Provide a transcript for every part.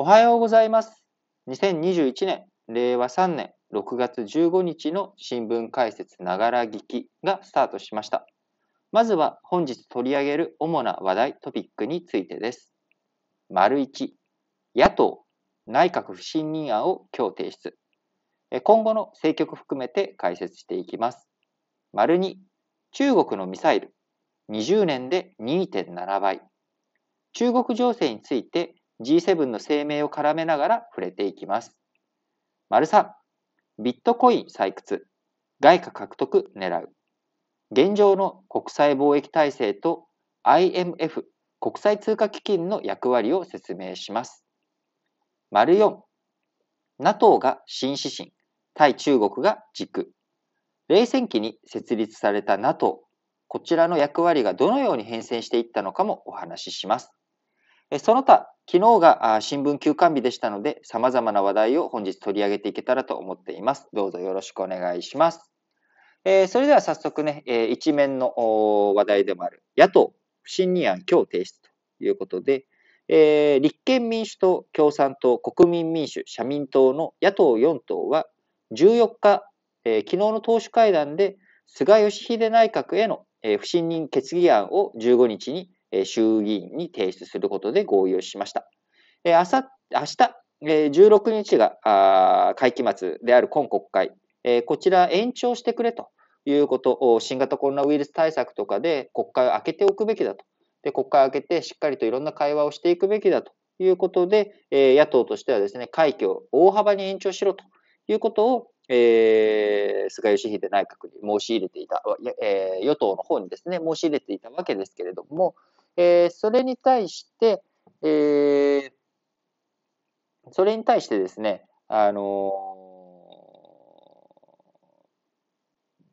おはようございます。2021年、令和3年6月15日の新聞解説ながら聞きがスタートしました。まずは本日取り上げる主な話題トピックについてです。丸1、野党、内閣不信任案を今日提出。今後の政局含めて解説していきます。丸2、中国のミサイル、20年で2.7倍。中国情勢について G7 の声明を絡めながら触れていきます。丸3、ビットコイン採掘、外貨獲得狙う。現状の国際貿易体制と IMF 国際通貨基金の役割を説明します。丸4、NATO が新指針、対中国が軸。冷戦期に設立された NATO、こちらの役割がどのように変遷していったのかもお話しします。その他、昨日が新聞休刊日でしたので、様々な話題を本日取り上げていけたらと思っています。どうぞよろしくお願いします。えー、それでは早速ね、えー、一面の話題でもある野党不信任案今日提出ということで、えー、立憲民主党、共産党、国民民主、社民党の野党4党は14日、えー、昨日の党首会談で菅義偉内閣への、不信任決議案を15日に、衆議院に提出することで合意をしました。あさ明日、16日が会期末である今国会、こちら延長してくれということを、新型コロナウイルス対策とかで国会を開けておくべきだと。で、国会を開けてしっかりといろんな会話をしていくべきだということで、野党としてはですね、会期を大幅に延長しろということを、えー、菅義偉内閣に申し入れていた、えー、与党の方にですね、申し入れていたわけですけれども、えー、それに対して、えー、それに対してですね、あの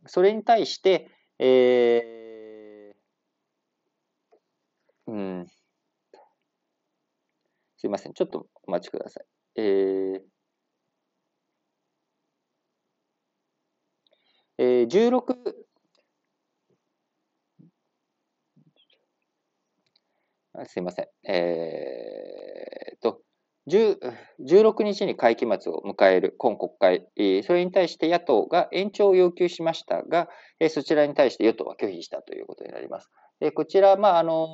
それに対して、えー、うん、すいません、ちょっとお待ちください。えーえー、16、すいません。えー、と、16日に会期末を迎える今国会、それに対して野党が延長を要求しましたが、そちらに対して与党は拒否したということになります。でこちら、まあ、あの、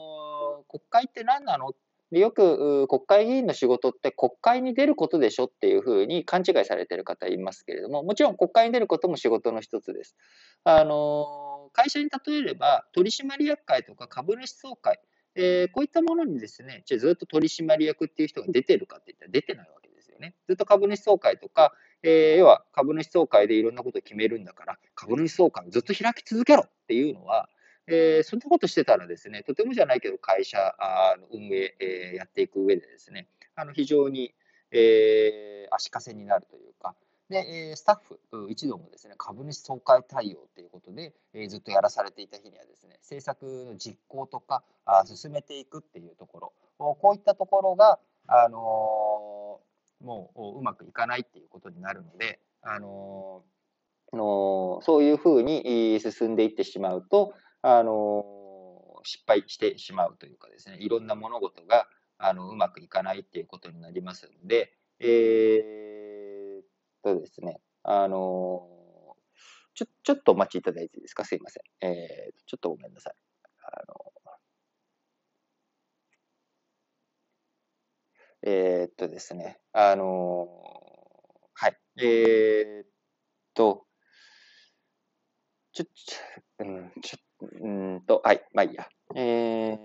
国会って何なの？よく国会議員の仕事って国会に出ることでしょっていうふうに勘違いされている方いますけれども、もちろん国会に出ることも仕事の一つです。あの、会社に例えれば取締役会とか株主総会、えー、こういったものにですね、じゃずっと取締役っていう人が出てるかって言ったら出てないわけですよね。ずっと株主総会とか、えー、要は株主総会でいろんなことを決めるんだから、株主総会をずっと開き続けろっていうのは、えー、そんなことしてたらですね、とてもじゃないけど会社の運営、えー、やっていく上でですね、あの非常に、えー、足かせになるというか、で、スタッフ一同もですね、株主総会対応ということで、ずっとやらされていた日にはですね、政策の実行とか進めていくっていうところ、こういったところが、あのもううまくいかないっていうことになるので、あののそういうふうに進んでいってしまうと、あの失敗してしまうというかですね、いろんな物事があのうまくいかないっていうことになりますので、えー、とですね、あのちょ、ちょっとお待ちいただいていいですか？すいません。えー、ちょっとごめんなさい。あのえー、っとですね、あのはい。えー、っと、ちょ、ちょ、うん、ちょ、うんと、はい、まあいいや。え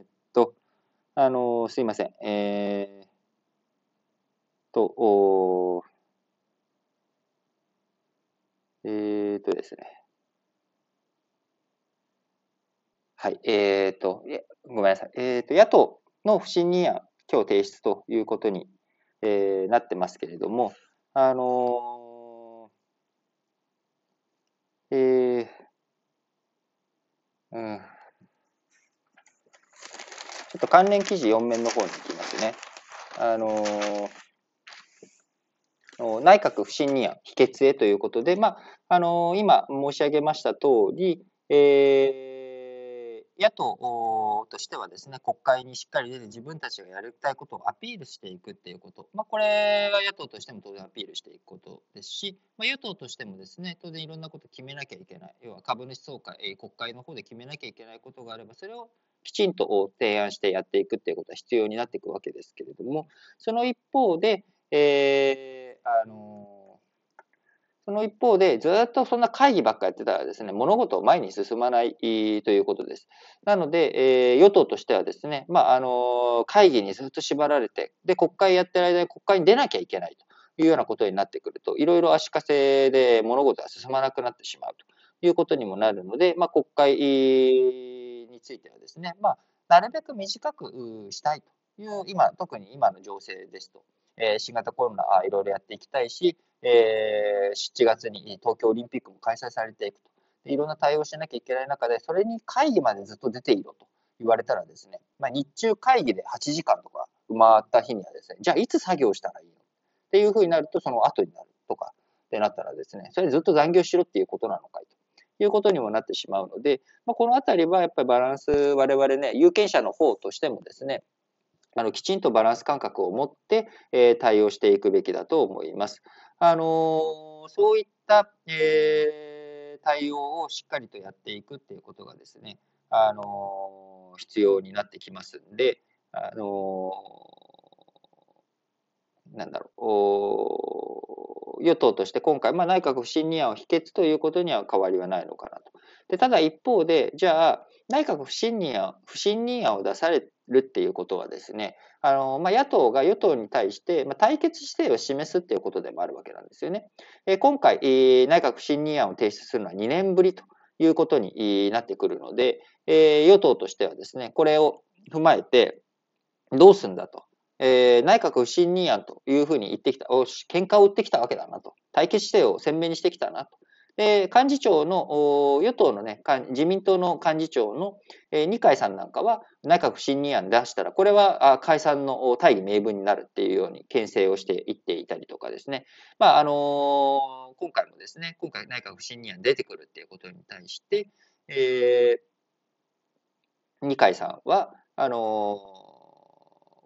ー、っと、あのすいません。えー、と、おーえー、とですね。はい、えー、と、ごめんなさい。えー、と、野党の不信任案、今日提出ということに、えー、なってますけれども、あのー、えー、うん、ちょっと関連記事4面の方に行きますね。あのー、内閣不信任案否決へということで、まあ、あの、今申し上げました通り、えー、野党としてはですね、国会にしっかり出て自分たちがやりたいことをアピールしていくっていうこと、まあ、これは野党としても当然アピールしていくことですし、まあ、与党としてもですね、当然いろんなことを決めなきゃいけない、要は株主総会、国会の方で決めなきゃいけないことがあれば、それをきちんと提案してやっていくっていうことは必要になっていくわけですけれども、その一方で、えー、あのその一方で、ずっとそんな会議ばっかやってたらですね、物事を前に進まないということです。なので、えー、与党としてはですね、まあ、あの、会議にずっと縛られて、で、国会やってる間に国会に出なきゃいけないというようなことになってくると、いろいろ足かせで物事が進まなくなってしまうということにもなるので、まあ、国会についてはですね、まあ、なるべく短くしたいという、今、特に今の情勢ですと、えー、新型コロナいろいろやっていきたいし、えー、7月に東京オリンピックも開催されていくと。いろんな対応しなきゃいけない中で、それに会議までずっと出ていろと言われたらですね、まあ、日中会議で8時間とか埋まった日にはですね、じゃあいつ作業したらいいの？っていうふうになると、その後になるとかってなったらですね、それずっと残業しろっていうことなのかいと。いうことにもなってしまうので、まあ、このあたりはやっぱりバランス、我々ね、有権者の方としてもですね、あのきちんとバランス感覚を持って、えー、対応していくべきだと思います。あのそういった、えー、対応をしっかりとやっていくっていうことがですね、あの必要になってきますんで、あのなんだろう、与党として今回、まあ、内閣不信任案を否決ということには変わりはないのかなと。でただ一方で、じゃあ、内閣不信任案不信任案を出されるっていうことはですね、あのまあ、野党が与党に対して、まあ、対決姿勢を示すっていうことでもあるわけなんですよね。え今回、えー、内閣不信任案を提出するのは2年ぶりということになってくるので、えー、与党としてはですね、これを踏まえて、どうすんだと。えー、内閣不信任案というふうに言ってきた、お喧嘩を売ってきたわけだなと。対決姿勢を鮮明にしてきたなと。で、幹事長の、与党のね、自民党の幹事長の、え二階さんなんかは、内閣不信任案出したら、これは解散の大義名分になるっていうように牽制をしていっていたりとかですね。まあ、あの今回もですね、今回内閣不信任案出てくるっていうことに対して、えー、二階さんは、あの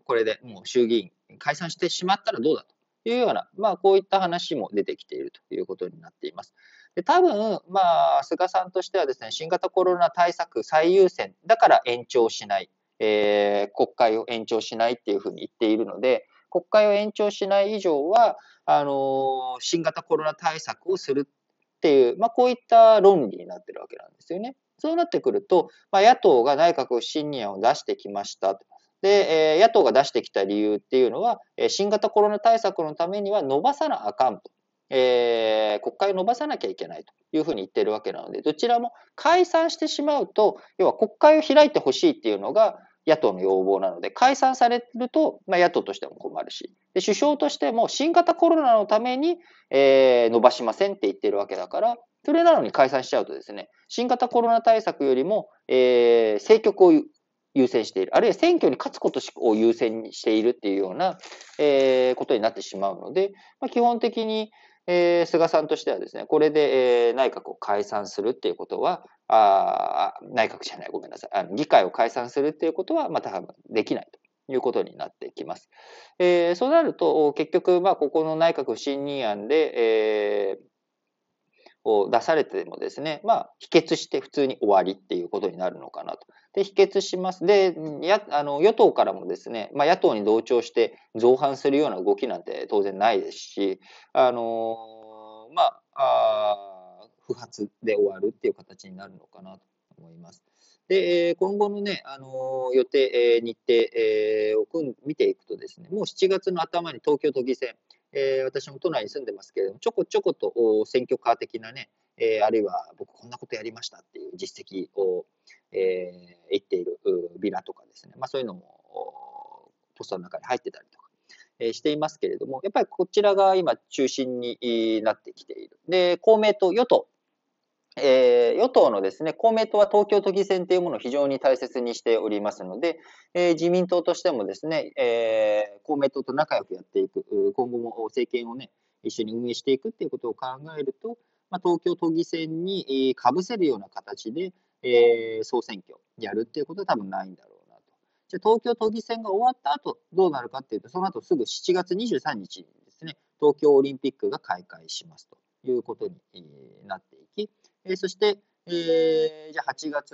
これでもう衆議院解散してしまったらどうだというような、まあ、こういった話も出てきているということになっています。で多分、まあ、菅さんとしてはですね、新型コロナ対策最優先だから延長しない、えー、国会を延長しないっていうふうに言っているので、国会を延長しない以上は、あの、新型コロナ対策をするっていう、まあ、こういった論理になってるわけなんですよね。そうなってくると、まあ、野党が内閣不信任案を出してきました。で、えー、野党が出してきた理由っていうのはえ、新型コロナ対策のためには伸ばさなあかんと。えー、国会を伸ばさなきゃいけないというふうに言っているわけなので、どちらも解散してしまうと、要は国会を開いてほしいっていうのが野党の要望なので、解散されると、まあ、野党としても困るし、で首相としても新型コロナのために、えー、伸ばしませんって言ってるわけだから、それなのに解散しちゃうとですね、新型コロナ対策よりも、えー、政局を優先している、あるいは選挙に勝つことを優先しているっていうような、えー、ことになってしまうので、まあ、基本的に、えー、菅さんとしてはですね、これで、えー、内閣を解散するっていうことは、あ内閣じゃない、ごめんなさい。あの議会を解散するっていうことは、またできないということになってきます。えー、そうなると、結局、まあ、ここの内閣不信任案で、えー、出されてもですね、まあ、否決して普通に終わりっていうことになるのかなと。で、否決します。で、やあの与党からもですね、まあ、野党に同調して造反するような動きなんて当然ないですし、あのまあ、あ不発で終わるっていう形になるのかなと思います。で、今後のね、あの予定、日程、え、を見ていくとですね、もう7月の頭に東京都議選、えー、私も都内に住んでますけれども、ちょこちょこと選挙カー的なね、えー、あるいは僕こんなことやりましたっていう実績を、えー、言っているビラとかですね、まあ、そういうのもポストの中に入ってたりとか、えー、していますけれども、やっぱりこちらが今中心になってきている。で、公明党、与党、えー、与党のですね、公明党は東京都議選というものを非常に大切にしておりますので、えー、自民党としてもですね、えー、公明党と仲良くやっていく、今後も政権をね、一緒に運営していくっていうことを考えると、まあ、東京都議選にかぶせるような形で、えー、総選挙やるっていうことは多分ないんだろうなと。じゃあ東京都議選が終わった後どうなるかっていうと、その後すぐ7月23日にですね、東京オリンピックが開会しますということになっていき、えそして、えー、じゃあ8月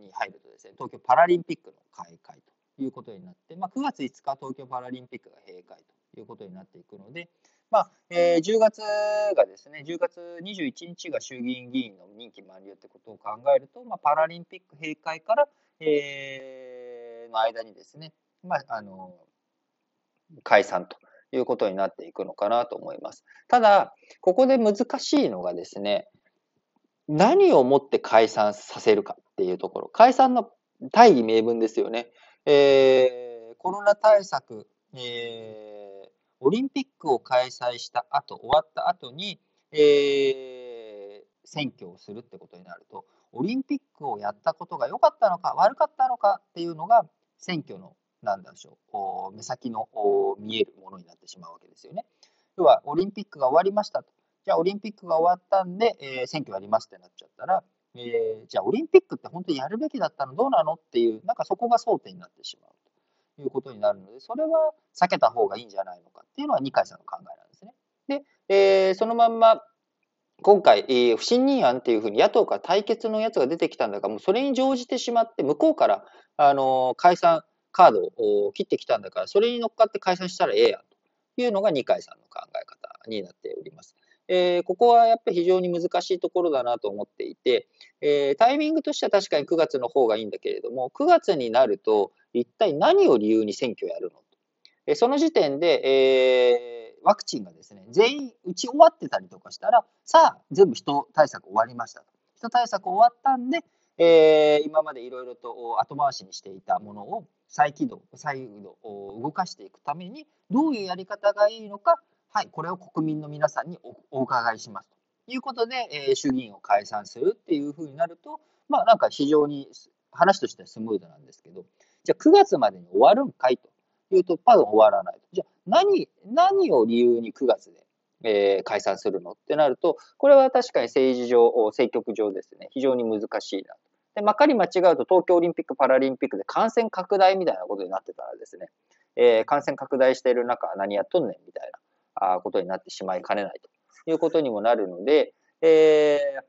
に入るとですね、東京パラリンピックの開会ということになって、まあ、9月5日東京パラリンピックが閉会ということになっていくので、まあえー、10月がですね、10月21日が衆議院議員の任期満了ってことを考えると、まあ、パラリンピック閉会から、えー、の間にですね、まあ、あの解散ということになっていくのかなと思います。ただ、ここで難しいのがですね、何をもって解散させるかっていうところ。解散の大義名分ですよね。えー、コロナ対策、えー、オリンピックを開催した後、終わった後に、えー、選挙をするってことになると、オリンピックをやったことが良かったのか悪かったのかっていうのが選挙のなんでしょう目先の見えるものになってしまうわけですよね。要はオリンピックが終わりましたと。じゃあオリンピックが終わったんで、えー、選挙やりますってなっちゃったら、えー、じゃあオリンピックって本当にやるべきだったの？どうなの？っていう、なんかそこが争点になってしまうということになるので、それは避けた方がいいんじゃないのかっていうのは二階さんの考えなんですね。で、えー、そのまんま、今回、えー、不信任案っていうふうに野党から対決のやつが出てきたんだから、もうそれに乗じてしまって、向こうから、あの、解散カードを切ってきたんだから、それに乗っかって解散したらええやんというのが二階さんの考え方になっております。えー、ここはやっぱり非常に難しいところだなと思っていて、えー、タイミングとしては確かに9月の方がいいんだけれども、9月になると、一体何を理由に選挙やるのと。えその時点で、え、ワクチンがですね、全員打ち終わってたりとかしたら、さあ、全部人対策終わりましたと。人対策終わったんで、えー、今までいろいろと後回しにしていたものを再起動、再度動かしていくために、どういうやり方がいいのか、はい、これを国民の皆さんにお伺いしますということで、えー、衆議院を解散するっていうふうになると、まあなんか非常に話としてはスムーズなんですけど、じゃあ9月までに終わるんかいというと、多分終わらないと。じゃあ何、何を理由に9月で、えー、解散するのってなると、これは確かに政治上、政局上ですね、非常に難しいなと。で、まかり間違うと東京オリンピック・パラリンピックで感染拡大みたいなことになってたらですね、えー、感染拡大している中何やっとんねんみたいなあことになってしまいかねないということにもなるので、えー、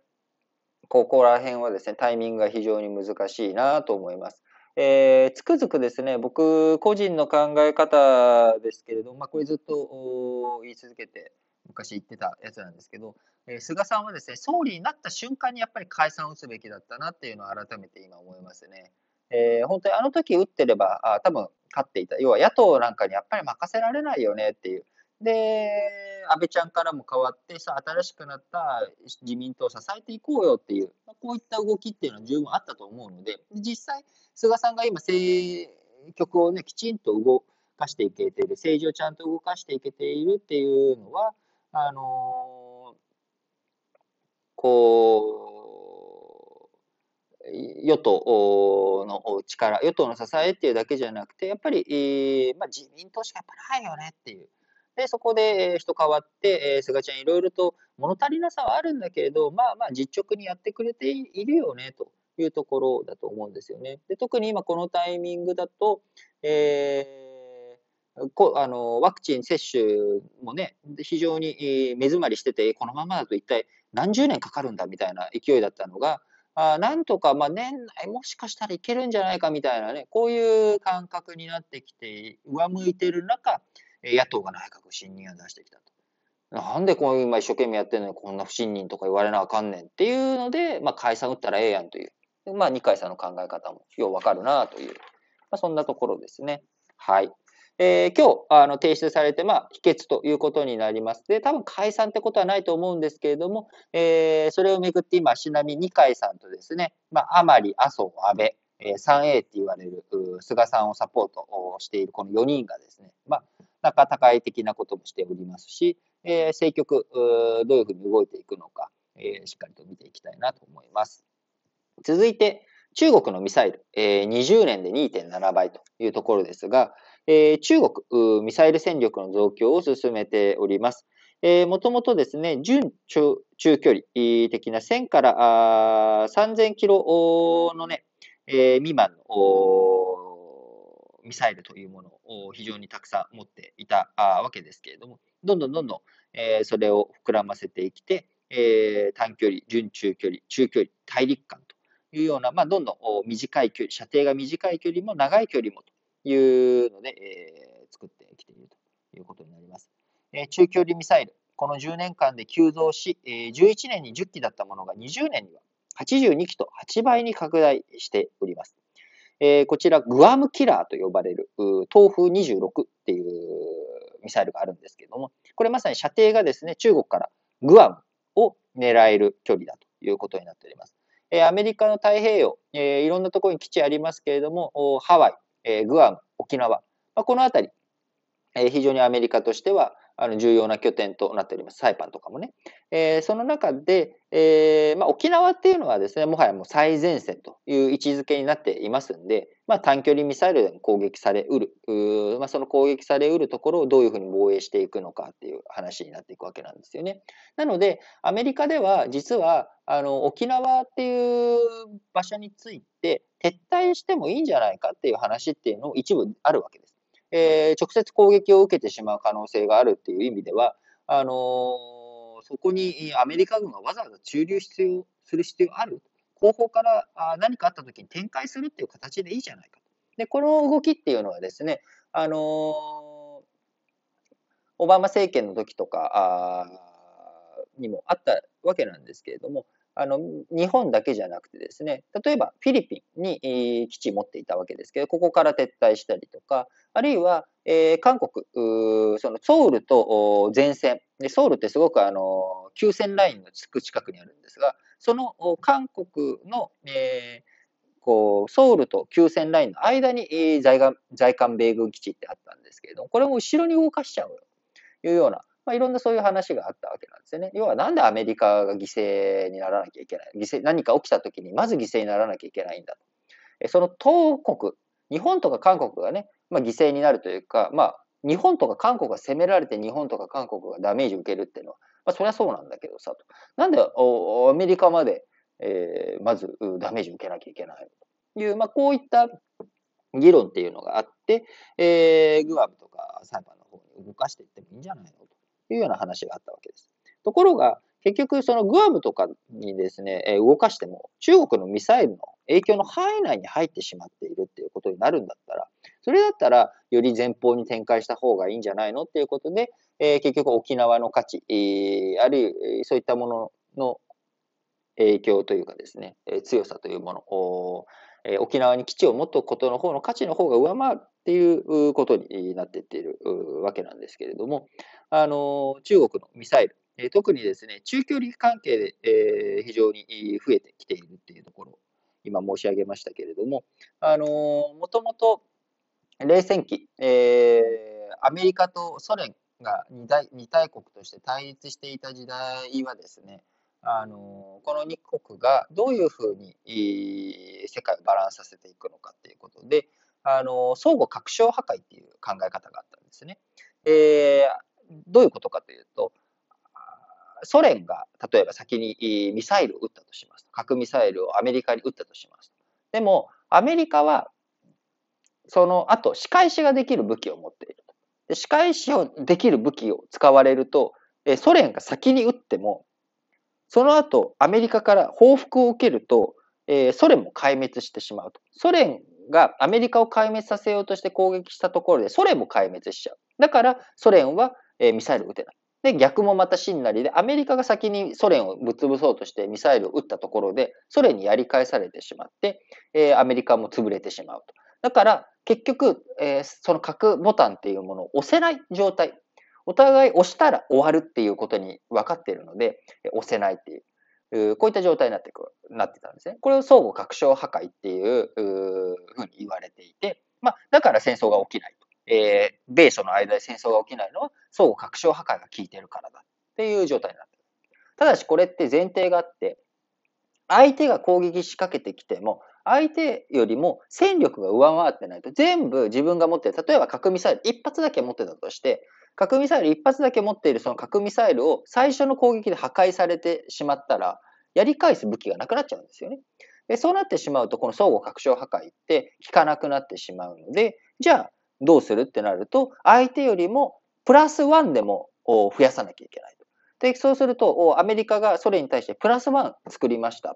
ここら辺はですね、タイミングが非常に難しいなと思います。えー、つくづくですね、僕個人の考え方ですけれども、まあ、これずっと言い続けて昔言ってたやつなんですけど、えー、菅さんはですね、総理になった瞬間にやっぱり解散を打つべきだったなっていうのを改めて今思いますね。えー、本当にあの時打ってれば、あ多分勝っていた。要は野党なんかにやっぱり任せられないよねっていう。で、安倍ちゃんからも変わってさ、新しくなった自民党を支えていこうよっていう、こういった動きっていうのは十分あったと思うので、実際、菅さんが今、政局をね、きちんと動かしていけている、政治をちゃんと動かしていけているっていうのは、あの、こう、与党の力、与党の支えっていうだけじゃなくて、やっぱり、まあ、自民党しかやっぱないよねっていう。で、そこで人変わって、えー、菅ちゃんいろいろと物足りなさはあるんだけれど、まあまあ実直にやってくれているよね、というところだと思うんですよね。で特に今このタイミングだと、えー、こあのワクチン接種もね、非常に目詰まりしてて、このままだと一体何十年かかるんだみたいな勢いだったのが、あなんとか、まあ、年内もしかしたらいけるんじゃないかみたいなね、こういう感覚になってきて、上向いてる中、野党が内閣不信任案出してきたと。なんでこういう今一生懸命やってんのにこんな不信任とか言われなあかんねんっていうので、まあ解散打ったらええやんという。まあ二階さんの考え方もようわかるなという。まあそんなところですね。はい。えー、今日、あの、提出されて、まあ、否決ということになります。で、多分解散ってことはないと思うんですけれども、えー、それをめぐって今、しなみ二階さんとですね、まあ、甘利、麻生、安倍、えー、3A って言われる、菅さんをサポートしているこの4人がですね、まあ、仲高い的なこともしておりますし、えー、政局、どういうふうに動いていくのか、えー、しっかりと見ていきたいなと思います。続いて、中国のミサイル、えー、20年で2.7倍というところですが、えー、中国、ミサイル戦力の増強を進めております。もともとですね、準中距離的な1000から3000キロのね、えー、未満のミサイルというものを非常にたくさん持っていたわけですけれども、どんどんどんどん、えー、それを膨らませてきて、えー、短距離、準中距離、中距離、大陸間いうような、まあ、どんどん短い距離、射程が短い距離も長い距離もというので、えー、作ってきているということになります。えー、中距離ミサイル、この10年間で急増し、えー、11年に10機だったものが20年には82機と8倍に拡大しております。えー、こちら、グアムキラーと呼ばれる、東風26っていうミサイルがあるんですけれども、これまさに射程がですね、中国からグアムを狙える距離だということになっております。えアメリカの太平洋、えいろんなところに基地ありますけれども、ハワイ、えグアム、沖縄、まこの辺り、え非常にアメリカとしてはあの重要な拠点となっております。サイパンとかもね。えー、その中で、えー、まあ、沖縄っていうのはですね、もはやもう最前線という位置づけになっていますんで、まあ、短距離ミサイルでも攻撃されうる、うまあ、その攻撃されうるところをどういうふうに防衛していくのかっていう話になっていくわけなんですよね。なので、アメリカでは実はあの沖縄っていう場所について撤退してもいいんじゃないかっていう話っていうのを一部あるわけです。えー、直接攻撃を受けてしまう可能性があるっていう意味では、あのー、そこにアメリカ軍がわざわざ駐留必要する必要ある後方から何かあった時に展開するっていう形でいいじゃないかと。で、この動きっていうのはですね、あのー、オバマ政権の時とかにもあったわけなんですけれども、あの、日本だけじゃなくてですね、例えばフィリピンに基地持っていたわけですけど、ここから撤退したりとか、あるいは、えー、韓国、そのソウルと前線。で、ソウルってすごくあの、急線ラインのつく近くにあるんですが、その韓国の、えーこう、ソウルと急線ラインの間に在韓米軍基地ってあったんですけれども、これも後ろに動かしちゃうというようなまあ、いろんなそういう話があったわけなんですよね。要はなんでアメリカが犠牲にならなきゃいけない。犠牲、何か起きた時にまず犠牲にならなきゃいけないんだと。えその東国、日本とか韓国がね、まあ、犠牲になるというか、まあ、日本とか韓国が攻められて日本とか韓国がダメージを受けるっていうのは、まあ、そりゃそうなんだけどさと。なんでアメリカまで、えー、まずダメージを受けなきゃいけないという、まあ、こういった議論っていうのがあって、えー、グアムとか裁判の方に動かしていってもいいんじゃないの？いうような話があったわけです。ところが、結局そのグアムとかにですね、動かしても中国のミサイルの影響の範囲内に入ってしまっているっていうことになるんだったら、それだったらより前方に展開した方がいいんじゃないのっていうことで、え、結局沖縄の価値、え、あるいはそういったものの影響というかですね、え、強さというものを、え沖縄に基地を持っておくことの方の価値の方が上回るっていうことになっていっているわけなんですけれども、あの中国のミサイル、え特にですね、中距離関係で、え非常に増えてきているっていうところ、今申し上げましたけれども、あのもともと冷戦期、えー、アメリカとソ連が二大二大国として対立していた時代はですね、あのこの2国がどういうふうに世界をバランスさせていくのかっていうことで、あの相互拡張破壊っていう考え方があったんですね。えー、どういうことかというと、ソ連が例えば先にミサイルを撃ったとします。核ミサイルをアメリカに撃ったとします。でも、アメリカはその後、仕返しができる武器を持っている。で仕返しをできる武器を使われると、ソ連が先に撃ってもその後、アメリカから報復を受けると、え、ソ連も壊滅してしまうと。ソ連がアメリカを壊滅させようとして攻撃したところで、ソ連も壊滅しちゃう。だから、ソ連は、え、ミサイルを撃てない。で、逆もまた真なりで、アメリカが先にソ連をぶっ潰そうとしてミサイルを撃ったところで、ソ連にやり返されてしまって、えー、アメリカも潰れてしまうと。だから、結局、えー、その核ボタンっていうものを押せない状態。お互い押したら終わるっていうことに分かっているので、押せないっていう、こういった状態になってくなってたんですね。これを相互確証破壊っていうふうに言われていて、まあ、だから戦争が起きないと。えー、米ソの間で戦争が起きないのは相互確証破壊が効いてるからだっていう状態になってる。ただしこれって前提があって、相手が攻撃仕掛けてきても、相手よりも戦力が上回ってないと全部自分が持ってる、例えば核ミサイル一発だけ持ってたとして、核ミサイル一発だけ持っているその核ミサイルを最初の攻撃で破壊されてしまったら、やり返す武器がなくなっちゃうんですよね。えそうなってしまうと、この相互拡張破壊って効かなくなってしまうので、じゃあどうするってなると、相手よりもプラスワンでも増やさなきゃいけない。で、そうすると、アメリカがソ連に対してプラスワン作りました。っ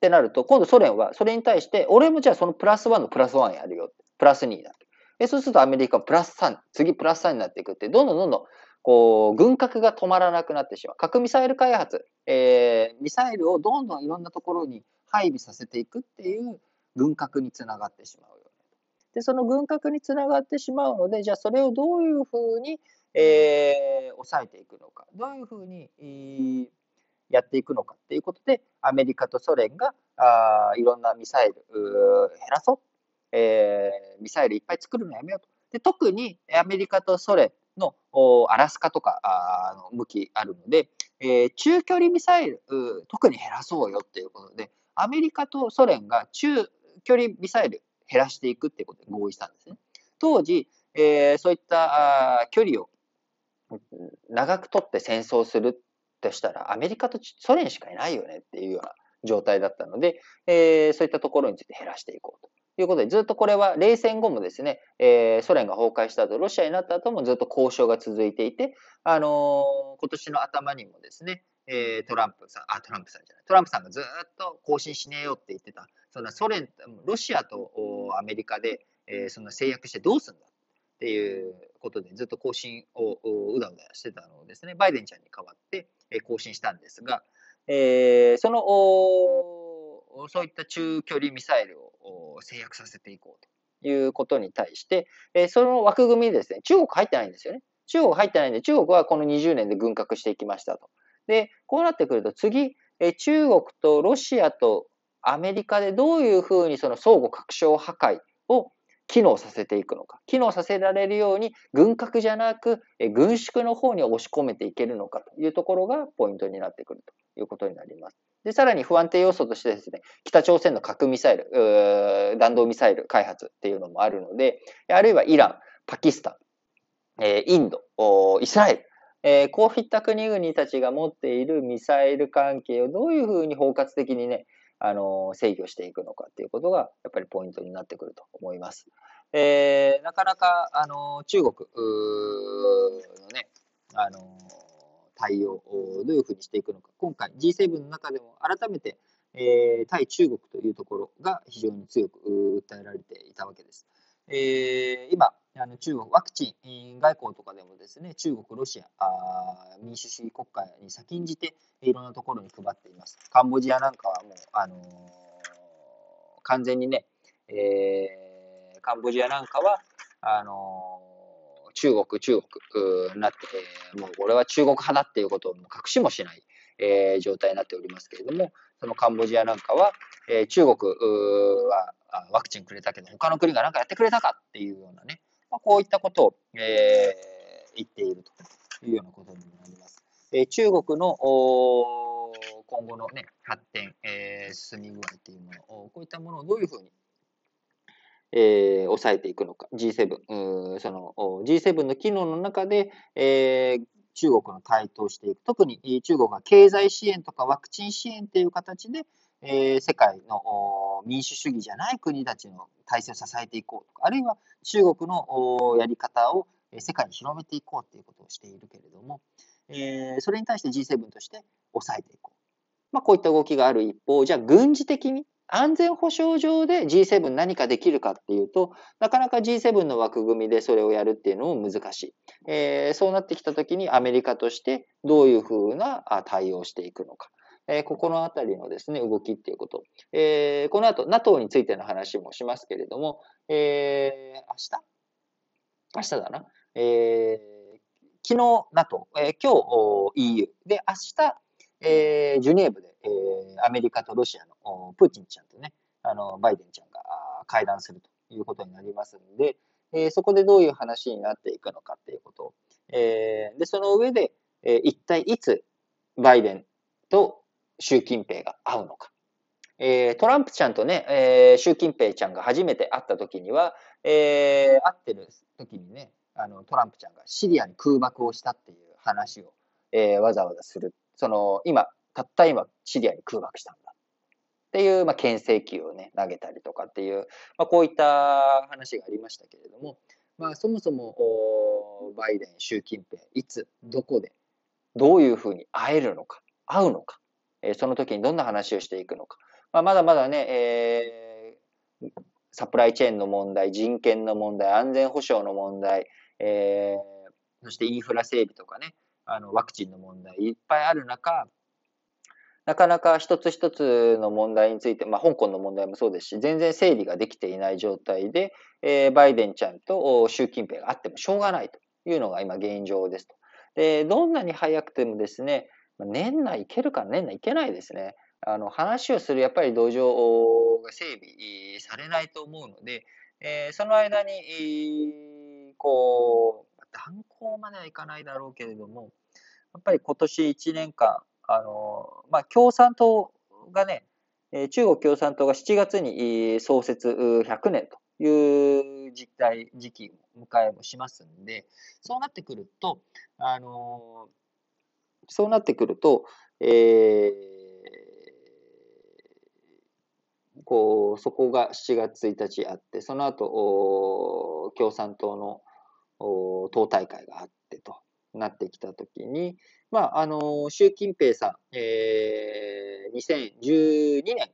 てなると、今度ソ連はそれに対して、俺もじゃあそのプラスワンのプラスワンやるよ。プラス2だ。でそうするとアメリカはプラス3、次プラス3になっていくって、どんどんどんどん、こう、軍拡が止まらなくなってしまう。核ミサイル開発、えー、ミサイルをどんどんいろんなところに配備させていくっていう軍拡につながってしまうよね。で、その軍拡につながってしまうので、じゃあそれをどういうふうに、えー、抑えていくのか、どういうふうに、えー、やっていくのかっていうことで、アメリカとソ連があいろんなミサイル減らそう、えー、ミサイルいっぱい作るのやめようと。で特にアメリカとソ連のアラスカとかあの向きあるので、えー、中距離ミサイル特に減らそうよっていうことで、アメリカとソ連が中距離ミサイル減らしていくっていうことで合意したんですね。当時、えー、そういったあ距離を長く取って戦争するとしたら、アメリカとソ連しかいないよねっていうような状態だったので、えー、そういったところについて減らしていこうと。ということで、ずっとこれは冷戦後もですね、えー、ソ連が崩壊した後、ロシアになった後もずっと交渉が続いていて、あのー、今年の頭にもですね、えー、トランプさん、あ、トランプさんじゃない、トランプさんがずっと更新しねえよって言ってた、そんなソ連、ロシアとアメリカで、えー、そんな制約してどうすんだっていうことでずっと更新をうだうだしてたのをですね、バイデンちゃんに代わって更新したんですが、えー、その、そういった中距離ミサイルを制約させていこうということに対して、えその枠組みですね、中国入ってないんですよね。中国入ってないんで、中国はこの20年で軍拡していきましたと。で、こうなってくると次、え中国とロシアとアメリカでどういうふうにその相互拡張破壊を機能させていくのか。機能させられるように軍拡じゃなく、え軍縮の方に押し込めていけるのかというところがポイントになってくるということになります。で、さらに不安定要素としてですね、北朝鮮の核ミサイル、弾道ミサイル開発っていうのもあるので、あるいはイラン、パキスタン、えインド、イスラエル、えこういった国々たちが持っているミサイル関係をどういうふうに包括的にね、あの制御していくのかっていうことがやっぱりポイントになってくると思います。えー、なかなかあの中国のね、あの対応をどういうふうにしていくのか、今回 G7 の中でも改めて、えー、対中国というところが非常に強く訴えられていたわけです。えー、今、あの中国、ワクチン外交とかでもですね、中国、ロシア、あ民主主義国家に先んじていろんなところに配っています。カンボジアなんかはもう、あのー、完全にね、えー、カンボジアなんかは、あの中国、中国になって、もうこれは中国派だっていうことをもう隠しもしない、えー、状態になっておりますけれども、そのカンボジアなんかは、えー、中国はワクチンくれたけど、他の国が何かやってくれたかっていうようなね、まあ、こういったことを、えー、言っているというようなことになります。えー、中国の今後の、ね、発展、えー、進み具合っていうもの、こういったものをどういうふうにえー、抑えていくのか、G7、その G7 の機能の中で、えー、中国の台頭していく。特に中国が経済支援とかワクチン支援という形で、えー、世界の民主主義じゃない国たちの体制を支えていこうとか、あるいは中国のやり方を世界に広めていこうということをしているけれども、えー、それに対して G7 として抑えていこう。まあ、こういった動きがある一方、じゃあ軍事的に安全保障上で G7 何かできるかっていうと、なかなか G7 の枠組みでそれをやるっていうのも難しい。えー、そうなってきたときにアメリカとしてどういうふうな対応していくのか。えー、ここのあたりのですね、動きっていうこと。えー、この後 NATO についての話もしますけれども、えー、明日？明日だな。えー、昨日 NATO、えー、今日 EU で明日、えー、ジュネーブでえー、アメリカとロシアのプーチンちゃんとね、あのバイデンちゃんが会談するということになりますので、えー、そこでどういう話になっていくのかっていうこと、えー、で、その上で、えー、一体いつバイデンと習近平が会うのか。えー、トランプちゃんとね、えー、習近平ちゃんが初めて会った時には、えー、会ってる時にね、あのトランプちゃんがシリアに空爆をしたっていう話を、えー、わざわざする。その今、たった今、シリアに空爆したんだ。っていう、まあ、牽制球をね、投げたりとかっていう、まあ、こういった話がありましたけれども、まあ、そもそも、バイデン、習近平、いつ、どこで、どういうふうに会えるのか、会うのか、えー、その時にどんな話をしていくのか、まあ、まだまだね、えー、サプライチェーンの問題、人権の問題、安全保障の問題、えー、そしてインフラ整備とかね、あのワクチンの問題いっぱいある中、なかなか一つ一つの問題について、まあ、香港の問題もそうですし、全然整理ができていない状態で、えー、バイデンちゃんと習近平があってもしょうがないというのが今現状ですと。で、どんなに早くてもですね、年内いけるか年内いけないですね。あの、話をするやっぱり土壌が整備されないと思うので、えー、その間に、こう、断行まではいかないだろうけれども、やっぱり今年1年間、あの、まあ、共産党がね、中国共産党が7月に創設100年という実態、時期を迎えもしますんで、そうなってくると、あの、そうなってくると、えー、こう、そこが7月1日あって、その後、共産党の党大会があってとなってきたときに、まあ、あの、習近平さん、えー、2012年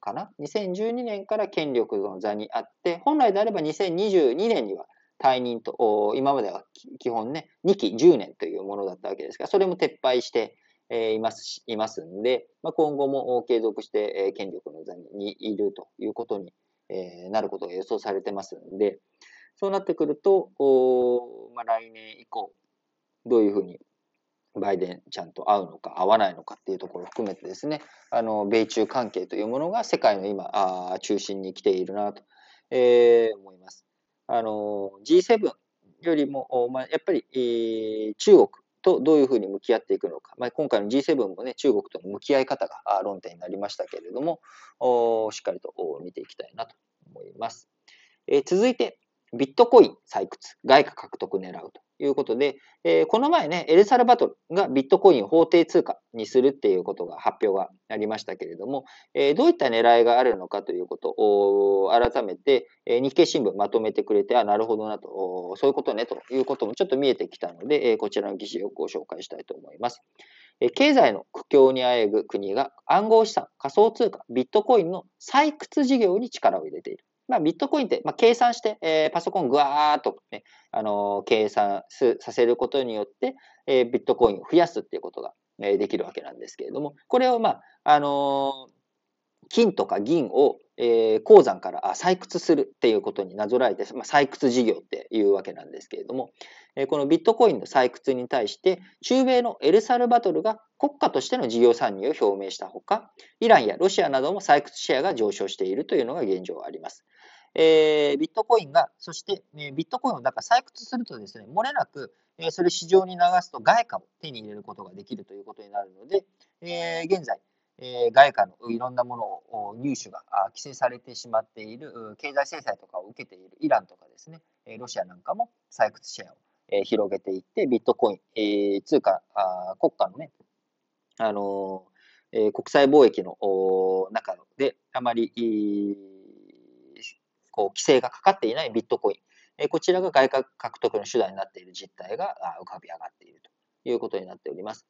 かな ?2012 年から権力の座にあって、本来であれば2022年には退任と、今までは基本ね、2期10年というものだったわけですが、それも撤廃して、えー、いますいますんで、まあ、今後も継続して、え権力の座にいるということに、えー、なることが予想されてますんで、そうなってくると、おまあ、来年以降、どういうふうにバイデンちゃんと会うのか会わないのかっていうところを含めてですね、あの、米中関係というものが世界の今、あ中心に来ているなと、えー、思います。あの、G7 よりも、まあ、やっぱり、えー、中国とどういうふうに向き合っていくのか。まあ、今回の G7 もね、中国との向き合い方が論点になりましたけれども、おしっかりと見ていきたいなと思います。えー、続いて、ビットコイン採掘、外貨獲得狙うということで、えー、この前ね、エルサルバトルがビットコインを法定通貨にするっていうことが発表がありましたけれども、えー、どういった狙いがあるのかということを改めて、えー、日経新聞まとめてくれて、あ、なるほどなと、そういうことねということもちょっと見えてきたので、えこちらの記事をご紹介したいと思います。え経済の苦境にあえぐ国が暗号資産、仮想通貨、ビットコインの採掘事業に力を入れている。まあ、ビットコインって、まあ、計算して、えー、パソコンぐわーっと、ね、あのー、計算させることによって、えー、ビットコインを増やすっていうことが、えー、できるわけなんですけれども、これを、まあ、あの金とか銀を、えー、鉱山から採掘するっていうことになぞらえて、まあ、採掘事業っていうわけなんですけれども、えー、このビットコインの採掘に対して、中米のエルサルバトルが国家としての事業参入を表明したほか、イランやロシアなども採掘シェアが上昇しているというのが現状あります。えー、ビットコインが、そして、えー、ビットコインをだか採掘するとですね、漏れなく、えー、それ市場に流すと外貨を手に入れることができるということになるので、え、現在、え、外貨のいろんなものを入手が規制されてしまっている、経済制裁とかを受けているイランとかですね、ロシアなんかも採掘シェアを、え、広げていって、ビットコイン、え、通貨、国家のね、あの、え、国際貿易の中であまり、こう規制がかかっていないビットコイン、えこちらが外貨獲得の手段になっている実態が浮かび上がっているということになっております。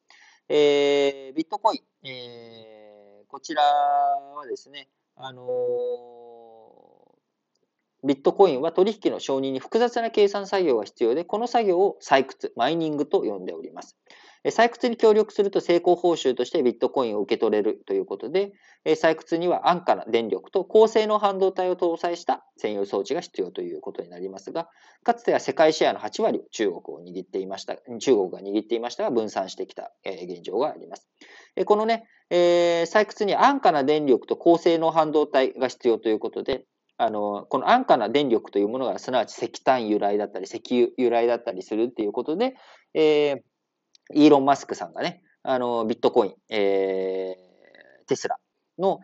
えー、ビットコイン、えー、こちらはですね、あのー、ビットコインは取引の承認に複雑な計算作業が必要で、この作業を採掘、マイニングと呼んでおります。採掘に協力すると成功報酬としてビットコインを受け取れるということで、採掘には安価な電力と高性能半導体を搭載した専用装置が必要ということになりますが、かつては世界シェアの8割を中国を握っていました、中国が握っていましたが分散してきた現状があります。このね、採掘に安価な電力と高性能半導体が必要ということで、あの、この安価な電力というものが、すなわち石炭由来だったり、石油由来だったりするっていうことで、えー、イーロン・マスクさんがね、あの、ビットコイン、えー、テスラの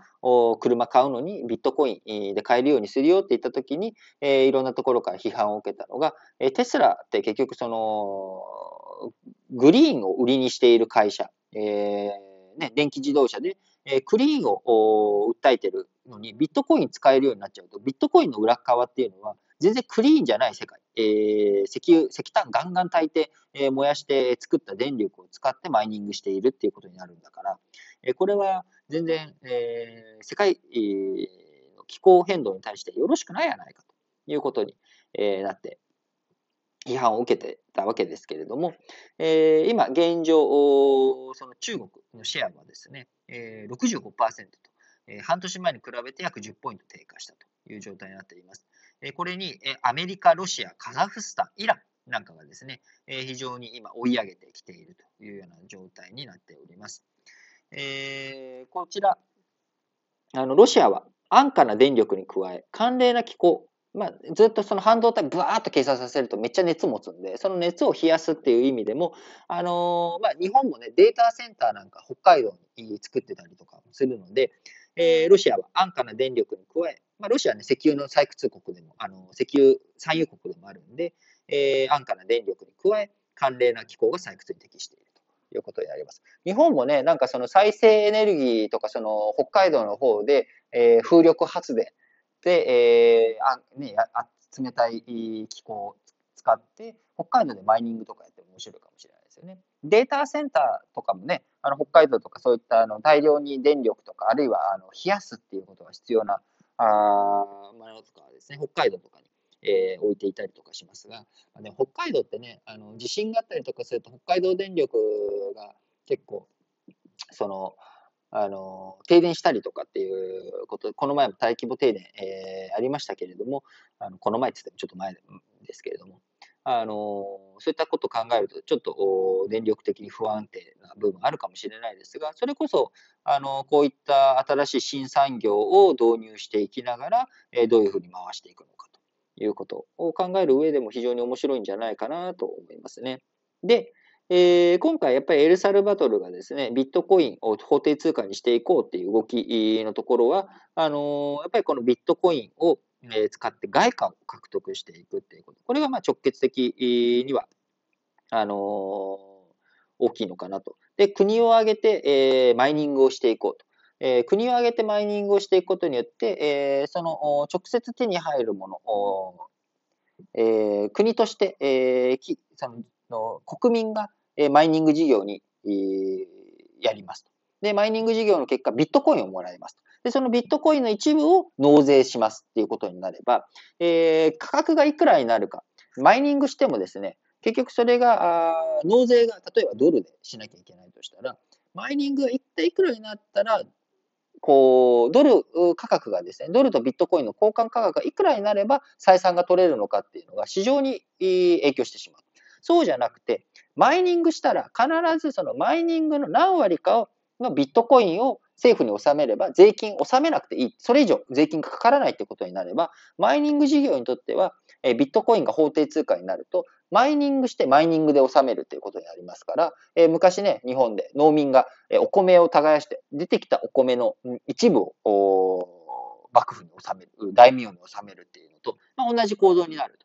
車買うのにビットコインで買えるようにするよって言ったときに、えー、いろんなところから批判を受けたのが、えー、テスラって結局その、グリーンを売りにしている会社、えーね、電気自動車で、え、クリーンを訴えてるのに、ビットコイン使えるようになっちゃうと、ビットコインの裏側っていうのは、全然クリーンじゃない世界、えー、石油、石炭ガンガン炊いて、えー、燃やして作った電力を使ってマイニングしているっていうことになるんだから、え、これは全然、え、世界、の気候変動に対してよろしくないやないかということに、え、なって批判を受けてたわけですけれども、え、今現状、その中国のシェアはですね、え、65%と、え、半年前に比べて約10ポイント低下したという状態になっています。え、これに、え、アメリカ、ロシア、カザフスタン、イランなんかがですね、え、非常に今追い上げてきているというような状態になっております。え、こちら、あのロシアは安価な電力に加え、寒冷な気候、まあ、ずっとその半導体ブワーッと計算させるとめっちゃ熱持つんで、その熱を冷やすっていう意味でも、あのー、まあ、日本もね、データセンターなんか北海道に作ってたりとかもするので、えー、ロシアは安価な電力に加え、まあ、ロシアはね、石油の採掘国でも、あの、石油産油国でもあるんで、えー、安価な電力に加え、寒冷な気候が採掘に適しているということになります。日本もね、なんかその再生エネルギーとか、その北海道の方で、えー、風力発電で、えー、あね、あ冷たい気候を使って、北海道でマイニングとかやっても面白いかもしれないですよね。データセンターとかもね、あの北海道とかそういったあの大量に電力とか、あるいはあの冷やすっていうことが必要なあものとかですね、北海道とかに、えー、置いていたりとかしますが、まあね、北海道ってね、あの地震があったりとかすると、北海道電力が結構、その、あの、停電したりとかっていうこと、この前も大規模停電、えー、ありましたけれども、あのこの前って言ってもちょっと前ですけれども、あの、そういったことを考えると、ちょっと電力的に不安定な部分あるかもしれないですが、それこそ、あの、こういった新しい新産業を導入していきながら、えどういうふうに回していくのかということを考える上でも非常に面白いんじゃないかなと思いますね。で、えー、今回やっぱりエルサルバトルがですね、ビットコインを法定通貨にしていこうっていう動きのところは、あの、やっぱりこのビットコインを使って外貨を獲得していくっていうこと。これがまあ直結的には、あのー、大きいのかなと。で、国を挙げて、えー、マイニングをしていこうと。えー、国を挙げてマイニングをしていくことによって、えー、その直接手に入るもの、えー、国として、えー、きそのの国民が、え、マイニング事業に、えー、やりますと。で、マイニング事業の結果、ビットコインをもらいますと。で、そのビットコインの一部を納税しますっていうことになれば、えー、価格がいくらになるか、マイニングしてもですね、結局それが、あ納税が例えばドルでしなきゃいけないとしたら、マイニングが一体いくらになったら、こう、ドル価格がですね、ドルとビットコインの交換価格がいくらになれば採算が取れるのかっていうのが市場に影響してしまう。そうじゃなくて、マイニングしたら必ずそのマイニングの何割かをのビットコインを政府に納めれば税金納めなくていい。それ以上税金がかからないってことになれば、マイニング事業にとっては、えビットコインが法定通貨になると、マイニングしてマイニングで納めるっていうことになりますから、え昔ね、日本で農民がえお米を耕して、出てきたお米の一部を幕府に納める、大名に納めるっていうのと、まあ、同じ構造になると。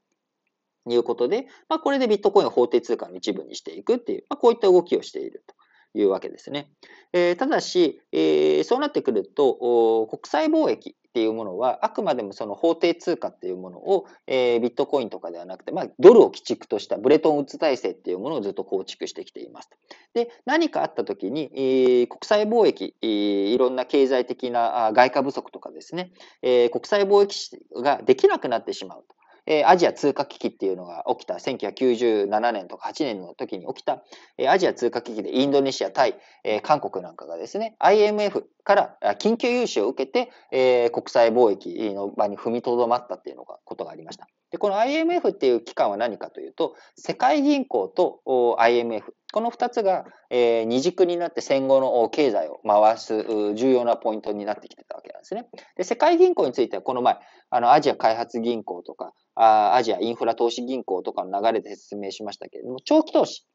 いうことで、まあ、これでビットコインを法定通貨の一部にしていくっていう、まあ、こういった動きをしていると。いうわけですね。えー、ただし、えー、そうなってくると、国際貿易っていうものは、あくまでもその法定通貨っていうものを、えー、ビットコインとかではなくて、まあ、ドルを基軸としたブレトンウッズ体制っていうものをずっと構築してきています。で、何かあった時に、えー、国際貿易、えー、いろんな経済的な外貨不足とかですね、えー、国際貿易ができなくなってしまうと。えアジア通貨危機っていうのが起きた、1997年とか8年の時に起きた、えアジア通貨危機でインドネシア、タイ、え韓国なんかがですね、IMF から緊急融資を受けて、え国際貿易の場に踏みとどまったっていうのが、ことがありました。で、この IMF っていう機関は何かというと、世界銀行と IMF、この2つが、えー、二軸になって戦後の経済を回す重要なポイントになってきてたわけなんですね。で世界銀行についてはこの前、あのアジア開発銀行とかあ、アジアインフラ投資銀行とかの流れで説明しましたけれども、長期投資。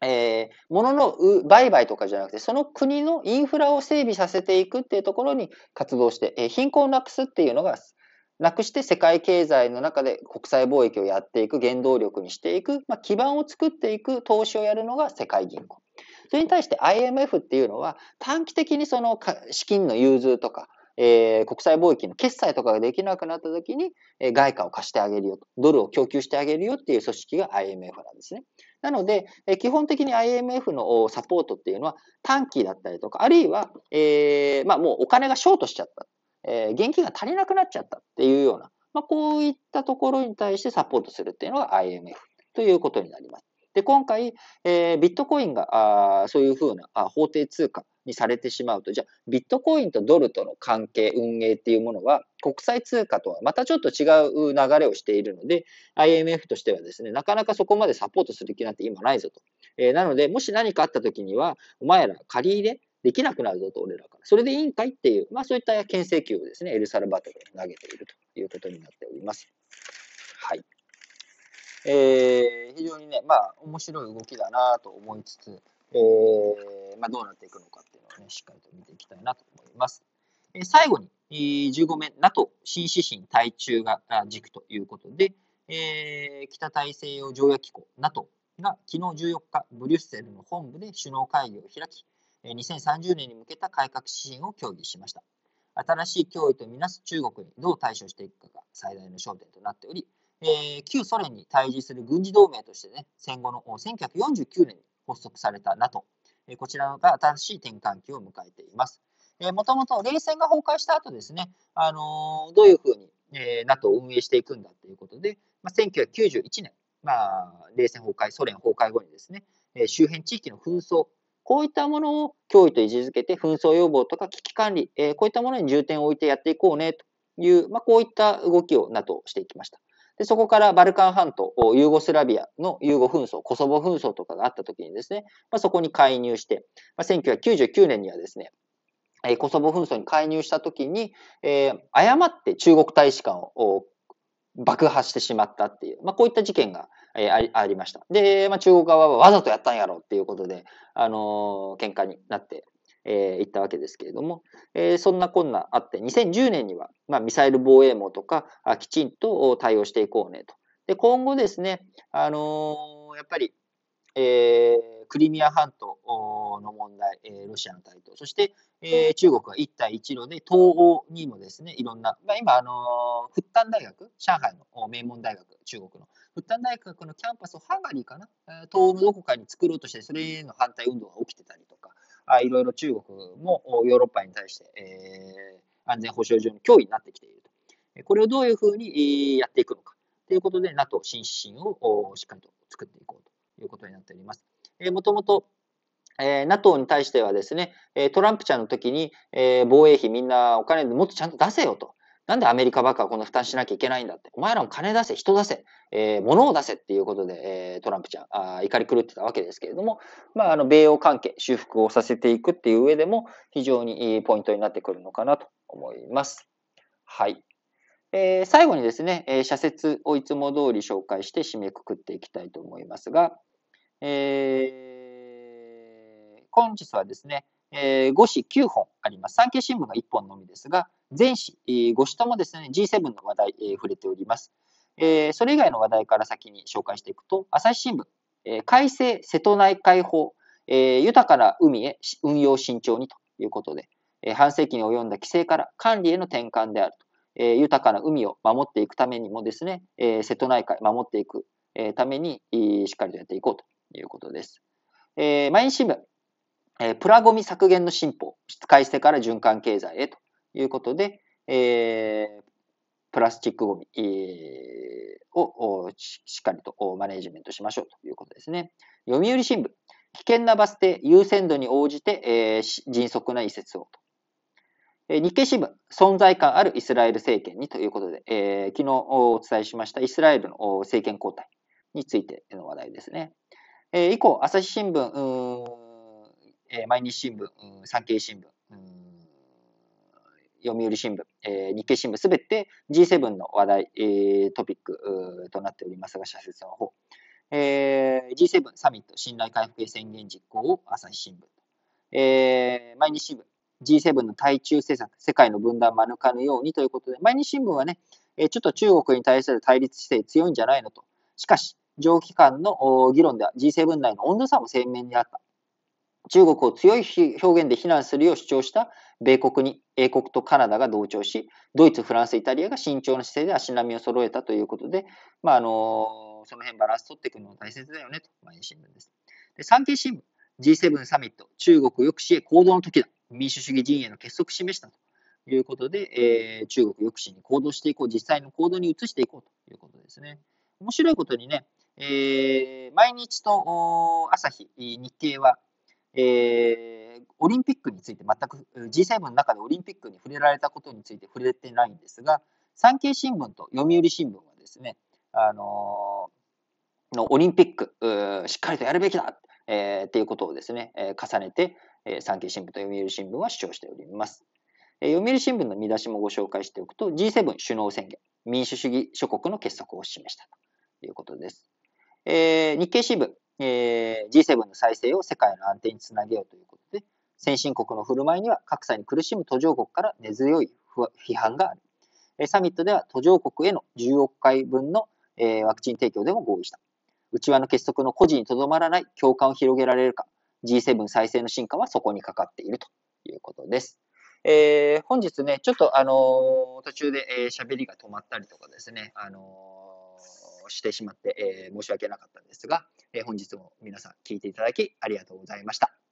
えー、物の売買とかじゃなくて、その国のインフラを整備させていくっていうところに活動して、えー、貧困をなくすっていうのがなくして世界経済の中で国際貿易をやっていく原動力にしていく、まあ、基盤を作っていく投資をやるのが世界銀行。それに対して IMF っていうのは短期的にその資金の融通とか、えー、国際貿易の決済とかができなくなった時に、えー、外貨を貸してあげるよ、ドルを供給してあげるよっていう組織が IMF なんですね。なので、えー、基本的に IMF のサポートっていうのは短期だったりとか、あるいは、えー、まあもうお金がショートしちゃった、えー、現金が足りなくなっちゃったっていうような、まあこういったところに対してサポートするっていうのが IMF ということになります。で、今回、えー、ビットコインがあそういうふうなあ法定通貨にされてしまうと、じゃあ、ビットコインとドルとの関係、運営っていうものは、国際通貨とはまたちょっと違う流れをしているので、IMF としてはですね、なかなかそこまでサポートする気なんて今ないぞと。えー、なので、もし何かあった時には、お前ら借り入れできなくなるぞと、俺らから。それでいいんかいっていう、まあそういった牽制球をですね、エルサルバトルに投げているということになっております。はい。えー、非常にね、まあ、面白い動きだなと思いつつ、えー、まあ、どうなっていくのかっていうのをね、しっかりと見ていきたいなと思います。えー、最後に、15面、NATO 新指針対中が軸ということで、えー、北大西洋条約機構 NATO が昨日14日、ブリュッセルの本部で首脳会議を開き、2030年に向けた改革指針を協議しました。新しい脅威とみなす中国にどう対処していくかが最大の焦点となっており、えー、旧ソ連に対峙する軍事同盟としてね、戦後の1949年に発足された NATO、えー、こちらが新しい転換期を迎えています。もともと冷戦が崩壊した後ですね、あのー、どういうふうに、えー、NATO を運営していくんだということで、まあ、1991年、まあ、冷戦崩壊、ソ連崩壊後にですね、えー、周辺地域の紛争、こういったものを脅威と位置づけて、紛争予防とか危機管理、えー、こういったものに重点を置いてやっていこうねという、まあ、こういった動きを NATO していきました。で、そこからバルカン半島、ユーゴスラビアのユーゴ紛争、コソボ紛争とかがあった時にですね、まあ、そこに介入して、まあ、1999年にはですね、えコソボ紛争に介入した時に、えー、誤って中国大使館を爆破してしまったっていう、まあ、こういった事件が、えー、ありました。で、まあ、中国側はわざとやったんやろっていうことで、あのー、喧嘩になってえー、行ったわけですけれども、えー、そんなこんなあって、2010年には、まあ、ミサイル防衛網とかあきちんと対応していこうねと。で、今後ですね、あのー、やっぱり、えー、クリミア半島の問題、えー、ロシアの台頭、そして、えー、中国は一帯一路で東欧にもですね、いろんな、まあ、今、あのー、復旦大学、上海の名門大学、中国の、復旦大学のキャンパスをハンガリーかな、東欧のどこかに作ろうとして、それへの反対運動が起きてたりとか、あいろいろ中国もヨーロッパに対して、えー、安全保障上の脅威になってきていると。これをどういうふうにやっていくのか。ということで、NATO 新指針をしっかりと作っていこうということになっております。えー、もともと、えー、NATO に対してはですね、トランプちゃんの時に、えー、防衛費みんなお金でもっとちゃんと出せよと。なんでアメリカばっかこの負担しなきゃいけないんだって。お前らも金出せ、人出せ、えー、物を出せっていうことで、えー、トランプちゃんあ、怒り狂ってたわけですけれども、まあ、あの、米欧関係、修復をさせていくっていう上でも、非常にいいポイントになってくるのかなと思います。はい。えー、最後にですね、えー、社説をいつも通り紹介して締めくくっていきたいと思いますが、えー、本日はですね、えー、5紙9本あります。産経新聞が1本のみですが、全紙、5紙ともですね、G7 の話題、えー、触れております。えー、それ以外の話題から先に紹介していくと、朝日新聞、えー、改正瀬戸内海法、えー、豊かな海へ運用慎重にということで、えー、半世紀に及んだ規制から管理への転換であると。えー、豊かな海を守っていくためにもですね、えー、瀬戸内海守っていく、えー、ために、しっかりとやっていこうということです。えー、毎日新聞、えー、プラゴミ削減の進歩、使い捨てから循環経済へということで、えー、プラスチックごみ、えー、をしっかりとマネジメントしましょうということですね。読売新聞、危険なバス停優先度に応じて、えー、迅速な移設をと。日経新聞、存在感あるイスラエル政権にということで、えー、昨日お伝えしましたイスラエルの政権交代についての話題ですね。えー、以降、朝日新聞、えー、毎日新聞、産経新聞、読売新聞、えー、日経新聞すべて G7 の話題、えー、トピックとなっておりますが、社説の方。えー、G7 サミット信頼回復へ宣言実行を朝日新聞。えー、毎日新聞 G7 の対中政策、世界の分断免れようにということで、毎日新聞はね、えちょっと中国に対する対立姿勢強いんじゃないのと。しかし、長期間の議論では G7 内の温度差も鮮明にあった。中国を強い表現で非難するよう主張した米国に英国とカナダが同調し、ドイツ、フランス、イタリアが慎重な姿勢で足並みを揃えたということで、まあ、あのその辺バランス取っていくのが大切だよねと、毎日新聞です。で産経新聞、G7 サミット、中国抑止へ行動の時だ。民主主義陣営の結束を示したということで、えー、中国抑止に行動していこう、実際の行動に移していこうということですね。面白いことにね、えー、毎日と朝日、日経は、えー、オリンピックについて全く G7 の中でオリンピックに触れられたことについて触れてないんですが、産経新聞と読売新聞はですね、あのー、のオリンピック、しっかりとやるべきだ、えー、っていうことをですね、えー、重ねて、えー、産経新聞と読売新聞は主張しております。えー、読売新聞の見出しもご紹介しておくと、G7 首脳宣言、民主主義諸国の結束を示したということです。えー、日経新聞、えー、G7 の再生を世界の安定につなげようということで、先進国の振る舞いには格差に苦しむ途上国から根強い批判がある。サミットでは途上国への10億回分のえワクチン提供でも合意した。内輪の結束の孤児にとどまらない共感を広げられるか、G7 再生の進化はそこにかかっているということです。えー、本日ね、ちょっとあのー、途中で喋、えー、りが止まったりとかですね、あのー、してしまって、えー、申し訳なかったんですが、えー、本日も皆さん聞いていただきありがとうございました。